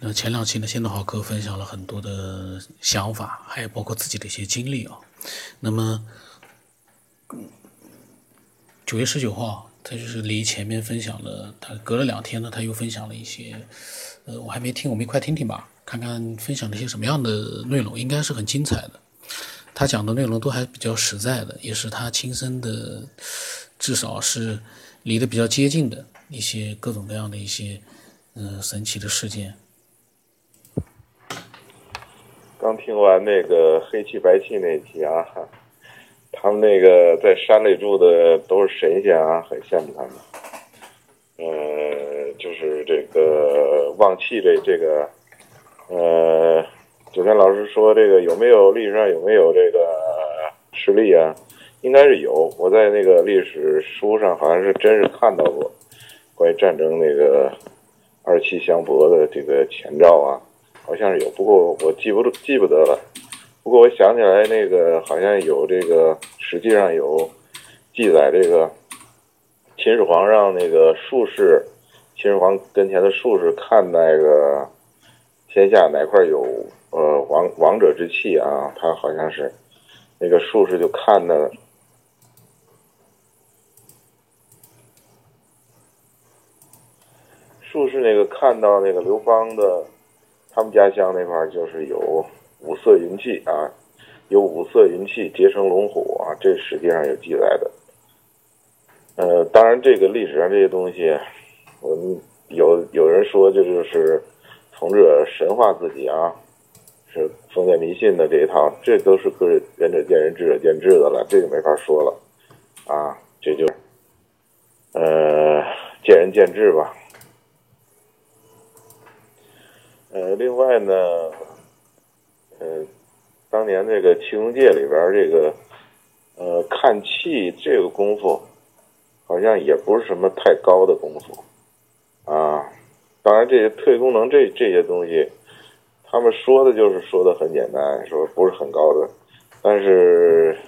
那前两期呢，仙道豪哥分享了很多的想法，还有包括自己的一些经历啊。那么九月十九号，他就是离前面分享了，他隔了两天呢，他又分享了一些，呃，我还没听，我们一块听听吧，看看分享了一些什么样的内容，应该是很精彩的。他讲的内容都还比较实在的，也是他亲身的，至少是离得比较接近的一些各种各样的一些，嗯，神奇的事件。刚听完那个黑气白气那期啊，他们那个在山里住的都是神仙啊，很羡慕他们。呃，就是这个旺气这这个，呃，九天老师说这个有没有历史上有没有这个实例啊？应该是有，我在那个历史书上好像是真是看到过关于战争那个二气相搏的这个前兆啊。好像是有，不过我记不住，记不得了。不过我想起来，那个好像有这个，实际上有记载，这个秦始皇让那个术士，秦始皇跟前的术士看那个天下哪块有呃王王者之气啊，他好像是那个术士就看的，术士那个看到那个刘邦的。他们家乡那块就是有五色云气啊，有五色云气结成龙虎啊，这实际上有记载的。呃，当然这个历史上这些东西，我们有有人说这就是从这神话自己啊，是封建迷信的这一套，这都是个仁者见仁，智者见智的了，这就没法说了啊，这就呃见仁见智吧。呃，另外呢，呃，当年那个气功界里边这个，呃，看气这个功夫，好像也不是什么太高的功夫，啊，当然这些特异功能这这些东西，他们说的就是说的很简单，说不是很高的，但是，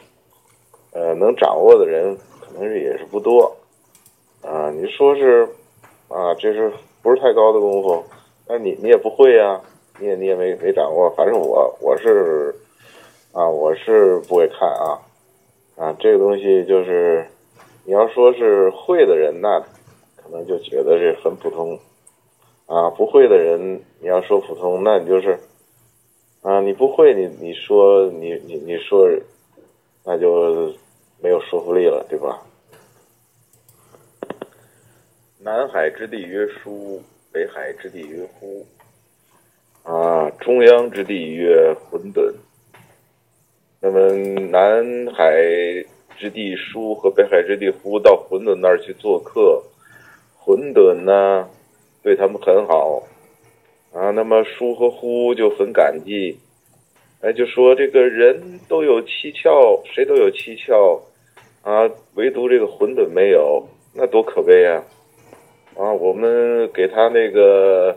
呃，能掌握的人可能是也是不多，啊，你说是，啊，这是不是太高的功夫？那你你也不会呀，你也你也没没掌握，反正我我是，啊，我是不会看啊，啊，这个东西就是，你要说是会的人，那可能就觉得这很普通，啊，不会的人，你要说普通，那你就是，啊，你不会，你你说你你你说，那就没有说服力了，对吧？南海之地曰书。北海之地曰乎，啊，中央之地曰混沌。那么南海之地书和北海之地乎到混沌那儿去做客，混沌呢对他们很好，啊，那么书和乎就很感激，哎，就说这个人都有七窍，谁都有七窍，啊，唯独这个混沌没有，那多可悲啊！啊，我们给他那个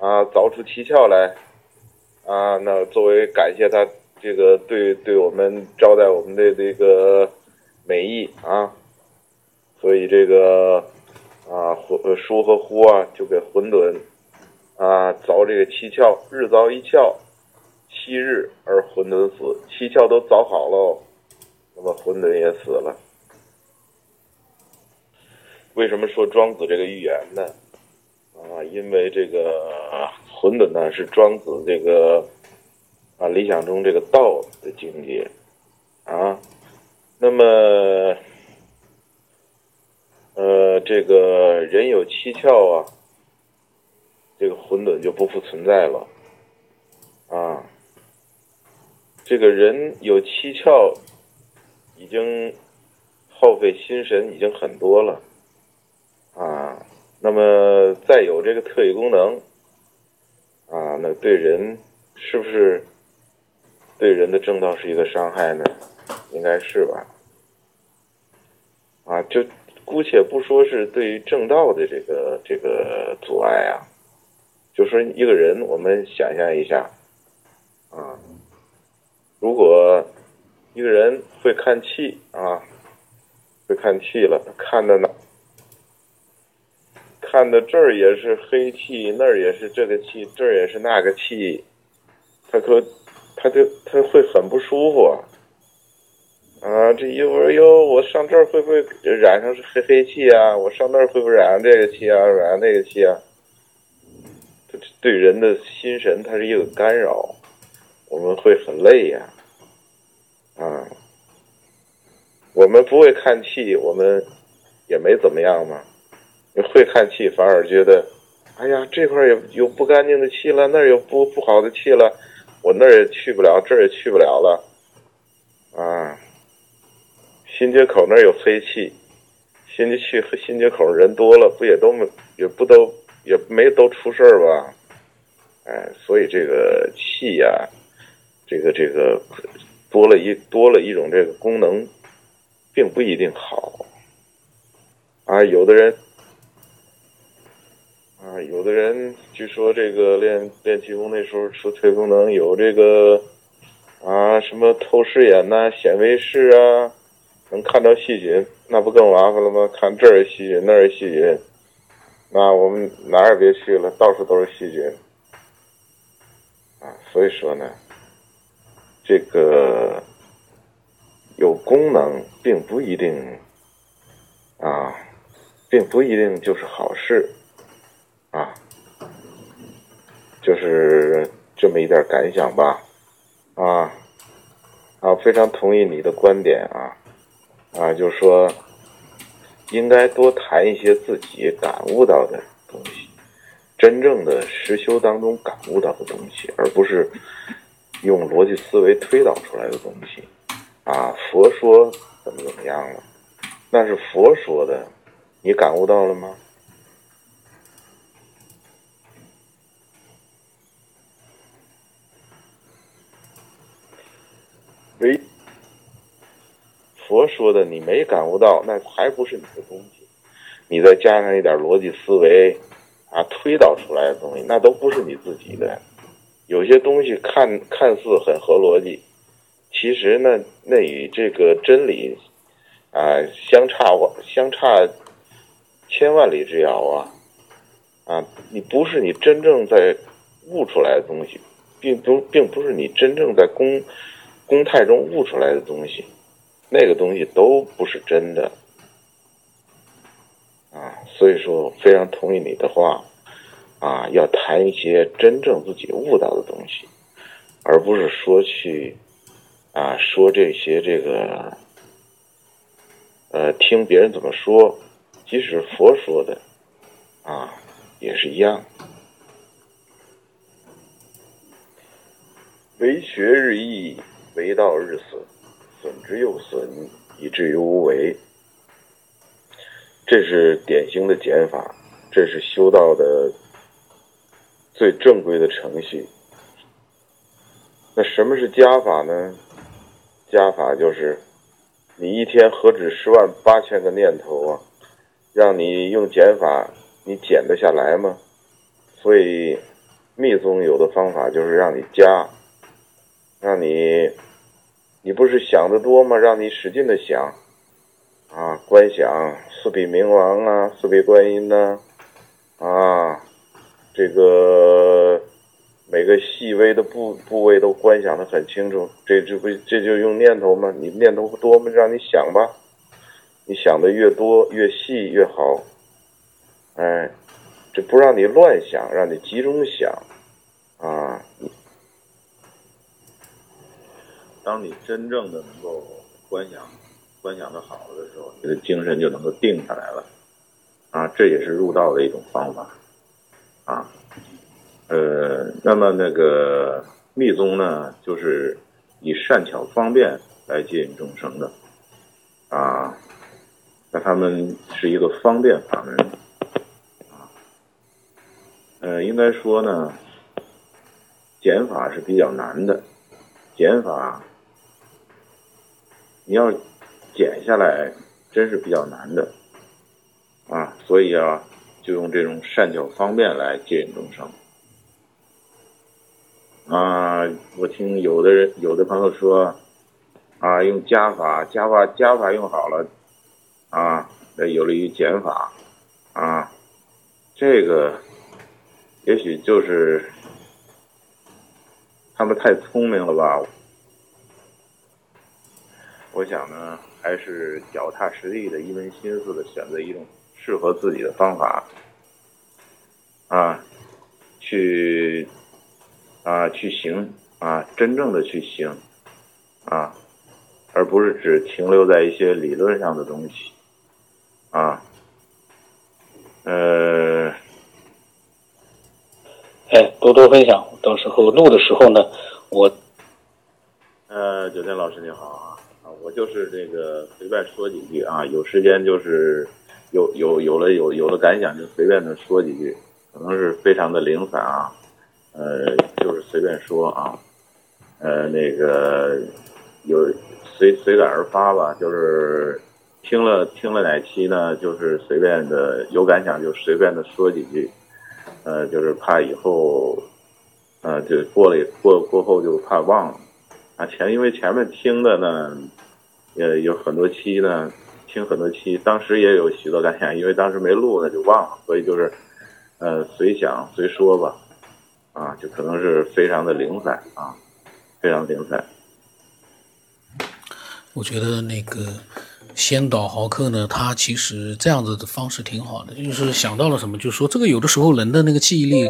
啊凿出七窍来啊，那作为感谢他这个对对我们招待我们的这个美意啊，所以这个啊混疏和呼啊就给混沌啊凿这个七窍，日凿一窍，七日而混沌死，七窍都凿好喽，那么混沌也死了。为什么说庄子这个预言呢？啊，因为这个混沌呢是庄子这个啊理想中这个道的境界啊。那么，呃，这个人有七窍啊，这个混沌就不复存在了啊。这个人有七窍，已经耗费心神已经很多了。那么再有这个特异功能，啊，那对人是不是对人的正道是一个伤害呢？应该是吧。啊，就姑且不说是对于正道的这个这个阻碍啊，就说一个人，我们想象一下，啊，如果一个人会看气啊，会看气了，看的呢？看的这儿也是黑气，那儿也是这个气，这儿也是那个气，他可他就他会很不舒服啊！这一会儿哟，我上这儿会不会染上是黑黑气啊？我上那儿会不会染上这个气啊？染上那个气啊？对人的心神，它是一个干扰，我们会很累呀，啊，我们不会看气，我们也没怎么样嘛。你会看气，反而觉得，哎呀，这块有有不干净的气了，那儿有不不好的气了，我那儿也去不了，这儿也去不了了，啊，新街口那儿有黑气，新街去新街口人多了，不也都没也不都也没都出事儿吧？哎，所以这个气呀，这个这个多了一多了一种这个功能，并不一定好啊。有的人啊，有的人据说这个练练气功那时候说特功能有这个啊什么透视眼呐、显微视啊，能看到细菌，那不更麻烦了吗？看这儿细菌，那儿细菌，那我们哪儿也别去了，到处都是细菌。啊，所以说呢，这个有功能并不一定啊，并不一定就是好事啊，就是这么一点感想吧啊啊，非常同意你的观点啊啊，就是说应该多谈一些自己感悟到的东西。真正的实修当中感悟到的东西，而不是用逻辑思维推导出来的东西，啊，佛说怎么怎么样了，那是佛说的，你感悟到了吗？佛说的你没感悟到，那还不是你的东西，你再加上一点逻辑思维。啊，推导出来的东西那都不是你自己的，有些东西看看似很合逻辑，其实呢，那与这个真理啊相差相差千万里之遥啊！啊，你不是你真正在悟出来的东西，并不并不是你真正在公公态中悟出来的东西，那个东西都不是真的。啊，所以说非常同意你的话，啊，要谈一些真正自己悟到的东西，而不是说去，啊，说这些这个，呃，听别人怎么说，即使佛说的，啊，也是一样。为学日益，为道日损，损之又损，以至于无为。这是典型的减法，这是修道的最正规的程序。那什么是加法呢？加法就是你一天何止十万八千个念头啊，让你用减法，你减得下来吗？所以密宗有的方法就是让你加，让你，你不是想的多吗？让你使劲的想。啊，观想四臂明王啊，四臂观音呐，啊，这个每个细微的部部位都观想的很清楚，这这不这就用念头吗？你念头多吗？让你想吧，你想的越多越细越好，哎，这不让你乱想，让你集中想，啊，当你真正的能够观想。观想的好的时候，你的精神就能够定下来了，啊，这也是入道的一种方法，啊，呃，那么那个密宗呢，就是以善巧方便来接引众生的，啊，那他们是一个方便法门，啊，呃，应该说呢，减法是比较难的，减法，你要。减下来真是比较难的啊，所以啊，就用这种善巧方便来接引众生啊。我听有的人、有的朋友说啊，用加法、加法、加法用好了啊，那有利于减法啊。这个也许就是他们太聪明了吧。我想呢，还是脚踏实地的、一门心思的选择一种适合自己的方法，啊，去啊去行啊，真正的去行啊，而不是只停留在一些理论上的东西啊，呃，哎，多多分享，到时候录的时候呢，我呃，九天老师你好啊。就是这个随便说几句啊，有时间就是有有有了有有了感想就随便的说几句，可能是非常的零散啊，呃，就是随便说啊，呃，那个有随随感而发吧，就是听了听了哪期呢，就是随便的有感想就随便的说几句，呃，就是怕以后，呃，就过了过过后就怕忘了啊，前因为前面听的呢。也有很多期呢，听很多期，当时也有许多感想，因为当时没录，呢就忘了，所以就是，呃，随想随说吧，啊，就可能是非常的零散啊，非常零散。我觉得那个先导豪客呢，他其实这样子的方式挺好的，就是想到了什么，就说这个有的时候人的那个记忆力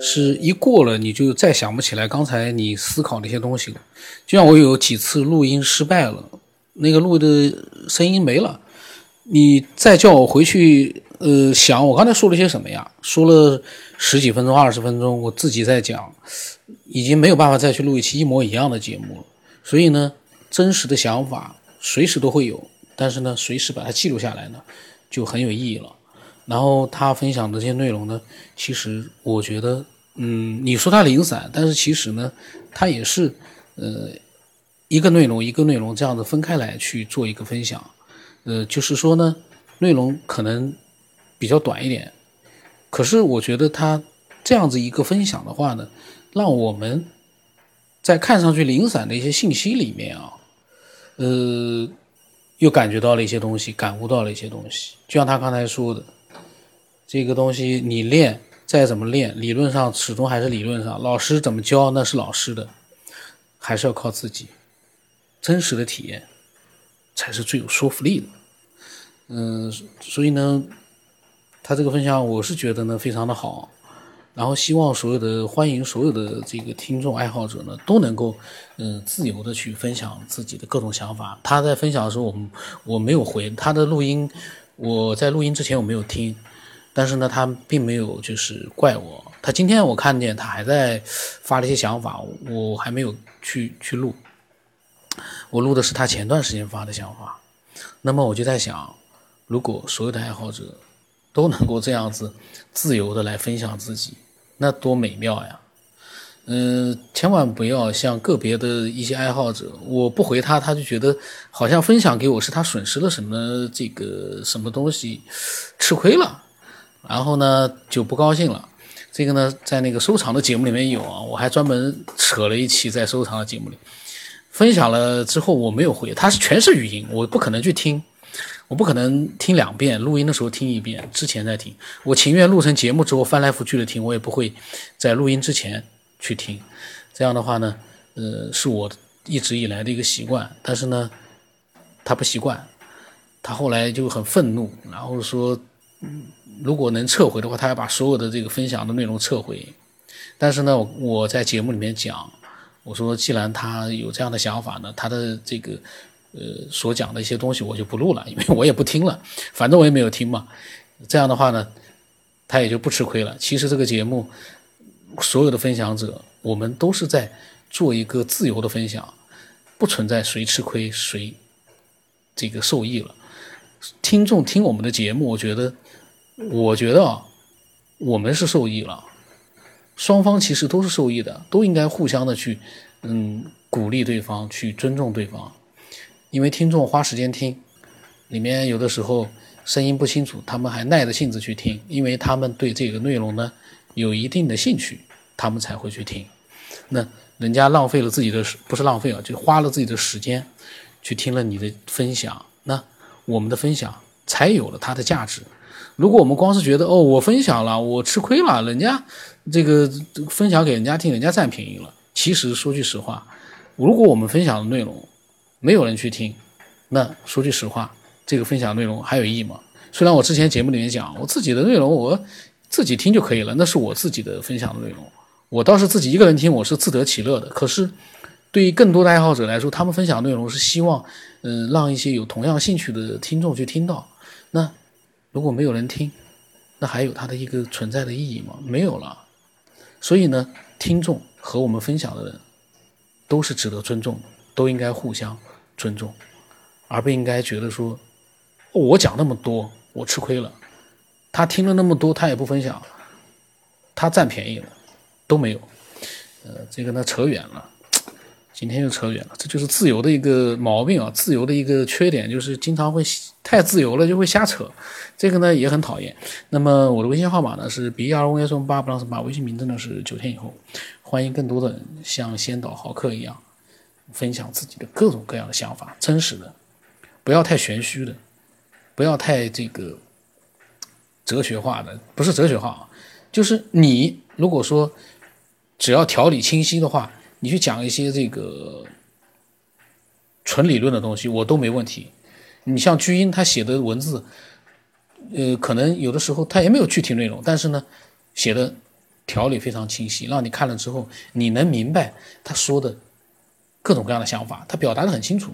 是一过了，你就再想不起来刚才你思考那些东西了。就像我有几次录音失败了。那个录的声音没了，你再叫我回去，呃，想我刚才说了些什么呀？说了十几分钟、二十分钟，我自己在讲，已经没有办法再去录一期一模一样的节目了。所以呢，真实的想法随时都会有，但是呢，随时把它记录下来呢，就很有意义了。然后他分享的这些内容呢，其实我觉得，嗯，你说他零散，但是其实呢，他也是，呃。一个内容一个内容这样子分开来去做一个分享，呃，就是说呢，内容可能比较短一点，可是我觉得他这样子一个分享的话呢，让我们在看上去零散的一些信息里面啊，呃，又感觉到了一些东西，感悟到了一些东西。就像他刚才说的，这个东西你练再怎么练，理论上始终还是理论上，老师怎么教那是老师的，还是要靠自己。真实的体验才是最有说服力的，嗯，所以呢，他这个分享我是觉得呢非常的好，然后希望所有的欢迎所有的这个听众爱好者呢都能够嗯自由的去分享自己的各种想法。他在分享的时候，我我没有回他的录音，我在录音之前我没有听，但是呢，他并没有就是怪我。他今天我看见他还在发了一些想法，我还没有去去录。我录的是他前段时间发的想法，那么我就在想，如果所有的爱好者都能够这样子自由的来分享自己，那多美妙呀！嗯，千万不要像个别的一些爱好者，我不回他，他就觉得好像分享给我是他损失了什么这个什么东西，吃亏了，然后呢就不高兴了。这个呢，在那个收藏的节目里面有啊，我还专门扯了一期在收藏的节目里。分享了之后我没有回，它是全是语音，我不可能去听，我不可能听两遍，录音的时候听一遍，之前再听，我情愿录成节目之后翻来覆去的听，我也不会在录音之前去听，这样的话呢，呃，是我一直以来的一个习惯，但是呢，他不习惯，他后来就很愤怒，然后说，如果能撤回的话，他要把所有的这个分享的内容撤回，但是呢，我在节目里面讲。我说，既然他有这样的想法呢，他的这个呃所讲的一些东西我就不录了，因为我也不听了，反正我也没有听嘛。这样的话呢，他也就不吃亏了。其实这个节目所有的分享者，我们都是在做一个自由的分享，不存在谁吃亏谁这个受益了。听众听我们的节目，我觉得，我觉得啊，我们是受益了。双方其实都是受益的，都应该互相的去，嗯，鼓励对方，去尊重对方。因为听众花时间听，里面有的时候声音不清楚，他们还耐着性子去听，因为他们对这个内容呢有一定的兴趣，他们才会去听。那人家浪费了自己的，不是浪费啊，就花了自己的时间去听了你的分享，那我们的分享才有了它的价值。如果我们光是觉得哦，我分享了，我吃亏了，人家这个分享给人家听，人家占便宜了。其实说句实话，如果我们分享的内容没有人去听，那说句实话，这个分享内容还有意义吗？虽然我之前节目里面讲，我自己的内容我自己听就可以了，那是我自己的分享的内容，我倒是自己一个人听，我是自得其乐的。可是对于更多的爱好者来说，他们分享内容是希望，嗯，让一些有同样兴趣的听众去听到。如果没有人听，那还有它的一个存在的意义吗？没有了。所以呢，听众和我们分享的人都是值得尊重的，都应该互相尊重，而不应该觉得说，我讲那么多。我吃亏了，他听了那么多，他也不分享，他占便宜了，都没有。呃，这个呢扯远了，今天又扯远了，这就是自由的一个毛病啊，自由的一个缺点就是经常会太自由了就会瞎扯，这个呢也很讨厌。那么我的微信号码呢是 b r o s 八 plus 八，微信名字呢是九天以后，欢迎更多的人像先导豪客一样分享自己的各种各样的想法，真实的，不要太玄虚的。不要太这个哲学化的，不是哲学化啊，就是你如果说只要条理清晰的话，你去讲一些这个纯理论的东西，我都没问题。你像居英他写的文字，呃，可能有的时候他也没有具体内容，但是呢，写的条理非常清晰，让你看了之后你能明白他说的各种各样的想法，他表达的很清楚，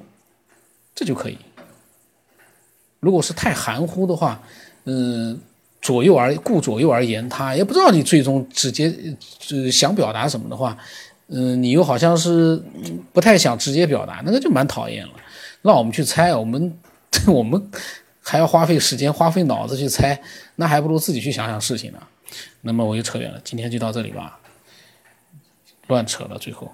这就可以。如果是太含糊的话，嗯，左右而顾左右而言他，也不知道你最终直接呃想表达什么的话，嗯，你又好像是不太想直接表达，那个就蛮讨厌了。让我们去猜，我们 我们还要花费时间、花费脑子去猜，那还不如自己去想想事情呢。那么我就扯远了，今天就到这里吧，乱扯了最后。